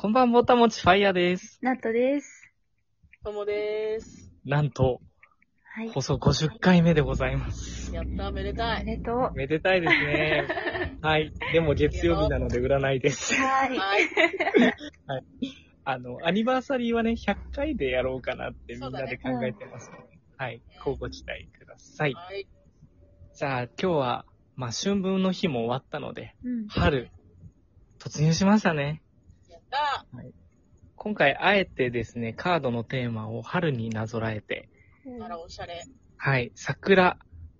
こんばんぼたもちファイヤーです。ナットです。ともでーす。なんと、はい。放送50回目でございます。やった、めでたあい。りがとめでたいですね。はい。でも月曜日なので占いですい。はい。あの、アニバーサリーはね、100回でやろうかなってみんなで考えてますので、はい。交互期待ください。はい。じゃあ、今日は、まあ、春分の日も終わったので、うん。春、突入しましたね。やった今回、あえてですね、カードのテーマを春になぞらえて、あら、おしゃれ。はい。桜、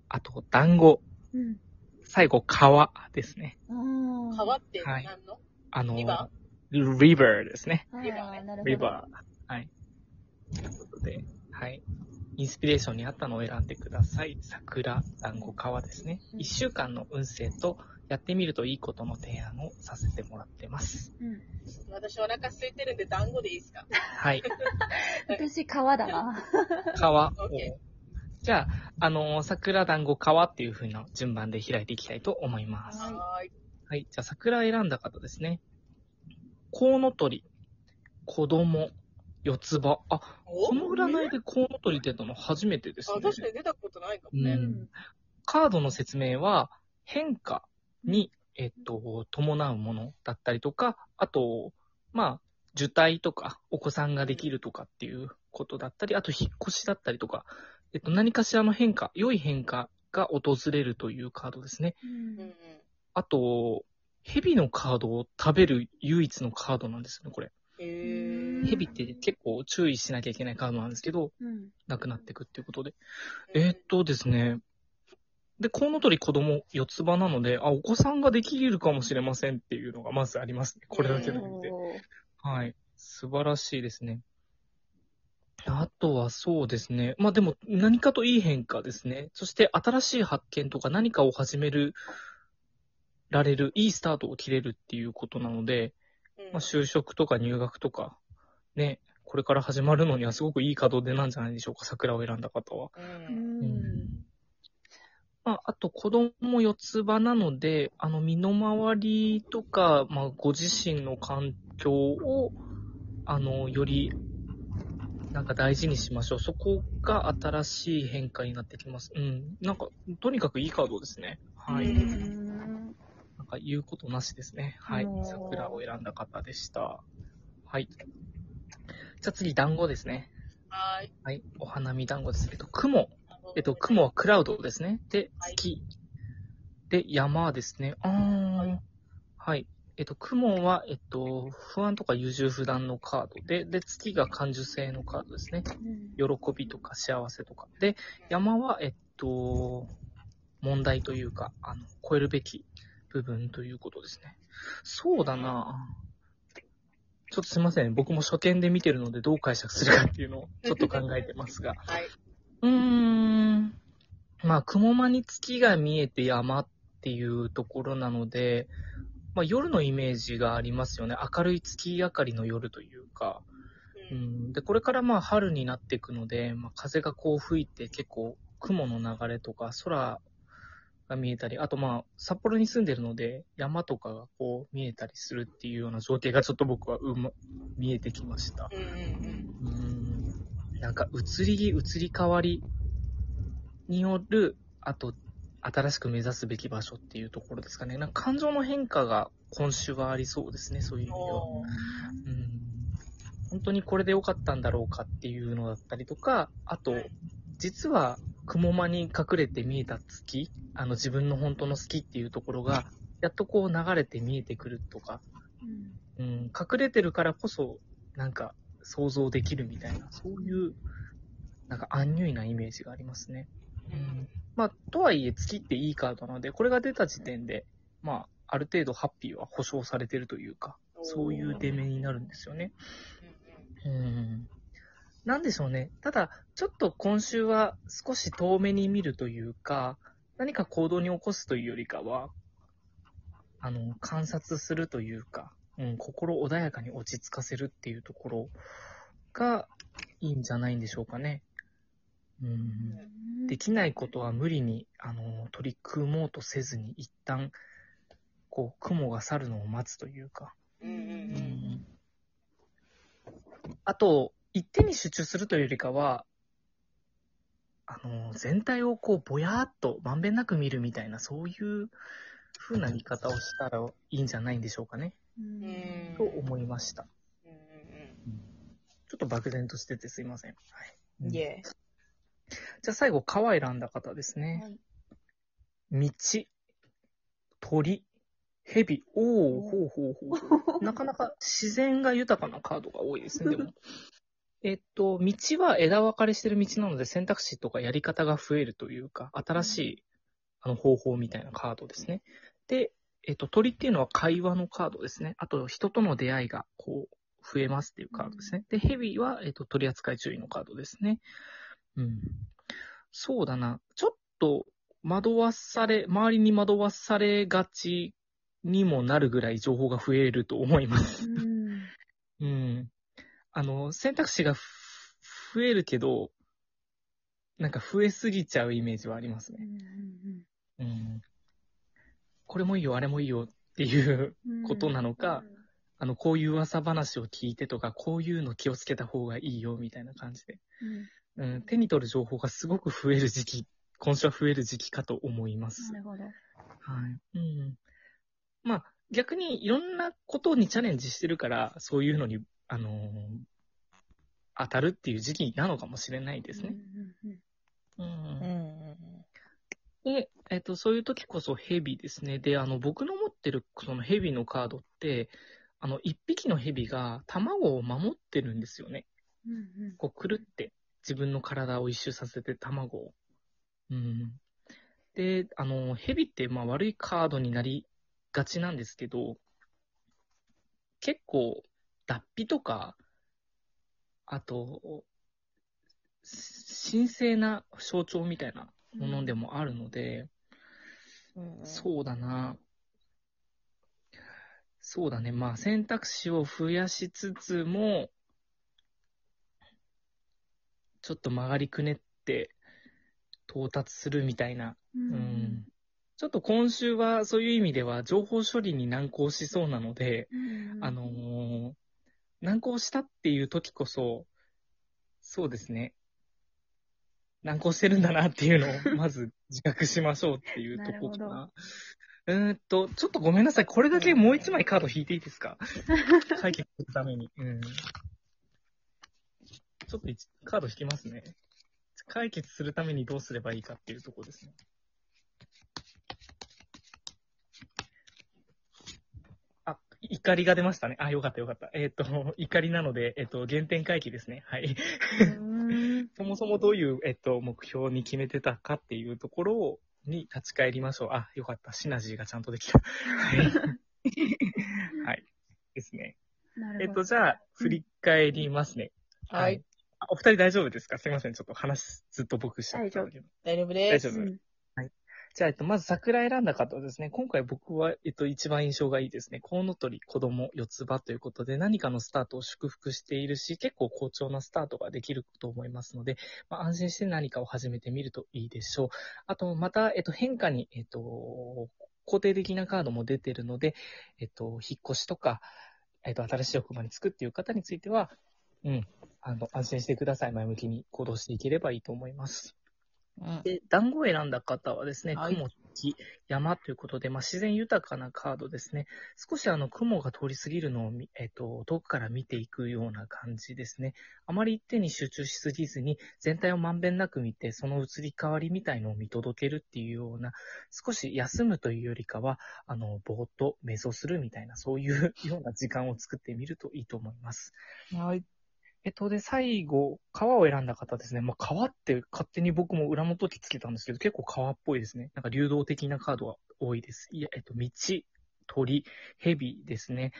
あと、団子、うん。最後、川ですね。あ川ってはい何の、あの、リバリバーですね。ーリバー。リバー。はい。ということで、はい。インスピレーションに合ったのを選んでください。桜、団子、川ですね。うん一週間の運勢と、やってみるといいことの提案をさせてもらってます。うん。私お腹空いてるんで団子でいいですか？はい。私、川だな。川を OK。じゃあ、あのー桜、団子、川っていう風な順番で開いていきたいと思います。はいはーい。はい。じゃあ、桜選んだ方ですね。コウノトリ、子供、四つ葉。あ、お？この占いでコウノトリ出たの初めてですあ、ね。確かに出たことないかもね。うんカードの説明は、変化に、えっと、伴うものだったりとか、あと、まあ、受胎とか、お子さんができるとかっていうことだったり、あと、引っ越しだったりとか、えっと、何かしらの変化、良い変化が訪れるというカードですね。あと、蛇のカードを食べる唯一のカードなんですよね、これ。蛇って結構注意しなきゃいけないカードなんですけど、うん。なくなっていくっていうことで。えーっとですね。で、コウノトリ子供四つ葉なので、あ、お子さんができるかもしれませんっていうのがまずありますね。これだけで見て。おーはい。素晴らしいですね。あとはそうですね。まあでも何かといい変化ですね。そして新しい発見とか何かを始める、られる、いいスタートを切れるっていうことなので、うんまあ就職とか入学とか、ね、これから始まるのにはすごくいい門出なんじゃないでしょうか。桜を選んだ方は。う。うんん。まあ、あと子供四つ葉なので、あの、身の回りとか、まあ、ご自身の環境を、あの、より、なんか大事にしましょう。そこが新しい変化になってきます。うん。なんか、とにかくいいカードですね。はい。うんなんか言うことなしですね。はい。桜を選んだ方でした。はい。じゃあ次、団子ですね。はーい。はい。お花見団子です。えっと、雲。えっと、雲はクラウドですね。で、はい月。で、山ですね。あー。はい。えっと、雲は、えっと、不安とか優柔不断のカードで、で、月が感受性のカードですね。喜びとか幸せとか。で、山は、えっと、問題というか、あの、超えるべき部分ということですね。そうだなちょっとすいません。僕も初見で見てるのでどう解釈するかっていうのをちょっと考えてますが。はい。うーん。まあ、雲間に月が見えて山っていうところなので、まあ、夜のイメージがありますよね。明るい月明かりの夜というか。う。うんん、で、これからまあ春になっていくので、まあ、風がこう吹いて結構雲の流れとか空が見えたり、あとまあ札幌に住んでるので山とかがこう見えたりするっていうような情景がちょっと僕はうま、見えてきました。うん、なんか移り、移り変わりによる、あと新しく目指すべき場所っていうところですかね。なんか感情の変化が今週はありそうですね、そういう意うん。味では。うん本当にこれで良かったんだろうかっていうのだったりとか、あと、実は雲間に隠れて見えた月、あの自分の本当の好きっていうところが、やっとこう流れて見えてくるとか、うん、隠れてるからこそ、なんか想像できるみたいな、そういう、なんか安入なイメージがありますね。うんまあ、とはいえ月っていいカードなので、これが出た時点で、まあ、ある程度ハッピーは保証されてるというか、そういう出目になるんですよね。うん。なんでしょうね。ただ、ちょっと今週は少し遠目に見るというか、何か行動に起こすというよりかは、あの、観察するというか、うん、心穏やかに落ち着かせるっていうところがいいんじゃないんでしょうかね。うん。できないことは無理に、あの、取り組もうとせずに、一旦、こう、雲が去るのを待つというか、うんあと、一点に集中するというよりかは、あの、全体をこう、ぼやーっとまんべんなく見るみたいな、そういう風な見方をしたらいいんじゃないんでしょうかね。と思いました。うんうんちょっと漠然としててすいません。はい。うん。じゃあ最後、川選んだ方ですね。はい道、鳥、蛇。おおほうほうほうほう。なかなか自然が豊かなカードが多いですね、でも。えっと、道は枝分かれしてる道なので選択肢とかやり方が増えるというか、新しいあの方法みたいなカードですね。で、えっと、鳥っていうのは会話のカードですね。あと、人との出会いが、こう、増えますっていうカードですね。で、蛇は、えっと、取扱注意のカードですね。うん。そうだな。ちょっと、惑わされ、周りに惑わされがちにもなるぐらい情報が増えると思います。うんうん。あの、選択肢がふ増えるけど、なんか増えすぎちゃうイメージはありますね。うん。これもいいよ、あれもいいよっていううんことなのか、あの、こういう噂話を聞いてとか、こういうの気をつけた方がいいよみたいな感じで。うんうん、手に取る情報がすごく増える時期、今週は増える時期かと思いますな。るほど。はい。うん。まあ、逆にいろんなことにチャレンジしてるから、そういうのに、あのー当たるっていう時期なのかもしれないですね。うん。うんうんで、えっと、そういう時こそヘビですね。で、あの、僕の持ってるそのヘビのカードって、あの、一匹のヘビが卵を守ってるんですよね。うんうんこう、くるって自分の体を一周させて卵を。うん。で、あの、ヘビって、まあ、悪いカードになりがちなんですけど、結構、脱皮とか、あと、神聖な象徴みたいなものでもあるので、うんうん。そうだな。そうだね。まあ選択肢を増やしつつも、ちょっと曲がりくねって到達するみたいな。ううんん。ちょっと今週はそういう意味では情報処理に難航しそうなので、うんあのー難航したっていう時こそ、そうですね。難航してるんだなっていうのを、まず自覚しましょうっていうとこかなな。うーんと、ちょっとごめんなさい。これだけもう一枚カード引いていいですか？解決するために。うん。ちょっと一カード引きますね。解決するためにどうすればいいかっていうところですね。あ、怒りが出ましたね。あ、よかったよかった。えっ、と、怒りなので、えっ、と、原点回帰ですね。はい。うん そもそもどういう、えっと、目標に決めてたかっていうところをに立ち返りましょう。あ、よかった。シナジーがちゃんとできた。はい。はい。ですね。えっと。じゃあ、振り返りますね。はい。あお二人大丈夫ですか？すいません。ちょっと話ずっと僕しちゃったんだけど。大丈夫です。大丈夫うんじゃあ、えっと、まず桜選んだ方はですね、今回僕は、えっと、一番印象がいいですね。コウノトリ、子供、四つ葉ということで、何かのスタートを祝福しているし、結構好調なスタートができると思いますので、まあ、安心して何かを始めてみるといいでしょう。あと、また、えっと、変化に、えっと、肯定的なカードも出てるので、えっと、引っ越しとか、えっと、新しい職場に就くっていう方については、うん、あの、安心してください。前向きに行動していければいいと思います。うんで、団子を選んだ方はですね、はい雲、木、山ということで、まあ、自然豊かなカードですね。少しあの、雲が通り過ぎるのをみ、えっ、と、遠くから見ていくような感じですね。あまり一手に集中しすぎずに、全体をまんべんなく見て、その移り変わりみたいのを見届けるっていうような、少し休むというよりかは、あの、ぼーっと瞑想するみたいな、そういうような時間を作ってみるといいと思います。はい。えっと、で、最後、川を選んだ方ですね。まあ、川って勝手に僕も裏元木つけたんですけど、結構川っぽいですね。なんか流動的なカードが多いです。いや、えっと、道、鳥、蛇ですね。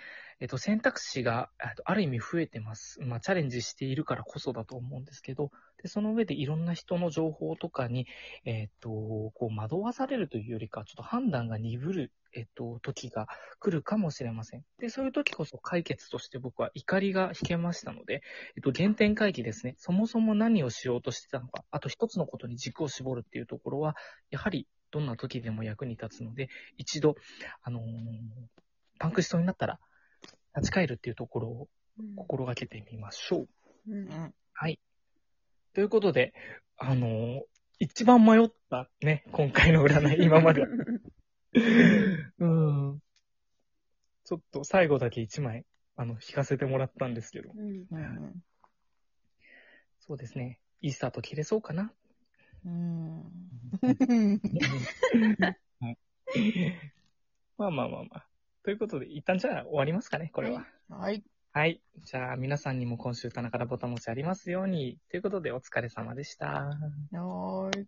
えっと、選択肢が、ある意味増えてます。まあ、チャレンジしているからこそだと思うんですけど、で、その上でいろんな人の情報とかに、えっと、こう、惑わされるというよりか、ちょっと判断が鈍る、えっと、時が来るかもしれません。で、そういう時こそ解決として僕は怒りが引けましたので、えっと、原点回帰ですね。そもそも何をしようとしてたのか、あと一つのことに軸を絞るっていうところは、やはりどんな時でも役に立つので、一度、あのーパンクしそうになったら、立ち返るっていうところを心がけてみましょう。うんうん。はい。ということで、あのー一番迷ったね、今回の占い、今まで。うん。ちょっと最後だけ一枚、あの、引かせてもらったんですけど。うんうん。そうですね。いいスタート切れそうかな。うん。まあまあまあまあ。ということで、一旦じゃあ終わりますかね、これは。はい。はい。じゃあ、皆さんにも今週棚からボタン持ちありますように。ということで、お疲れ様でした。はーい。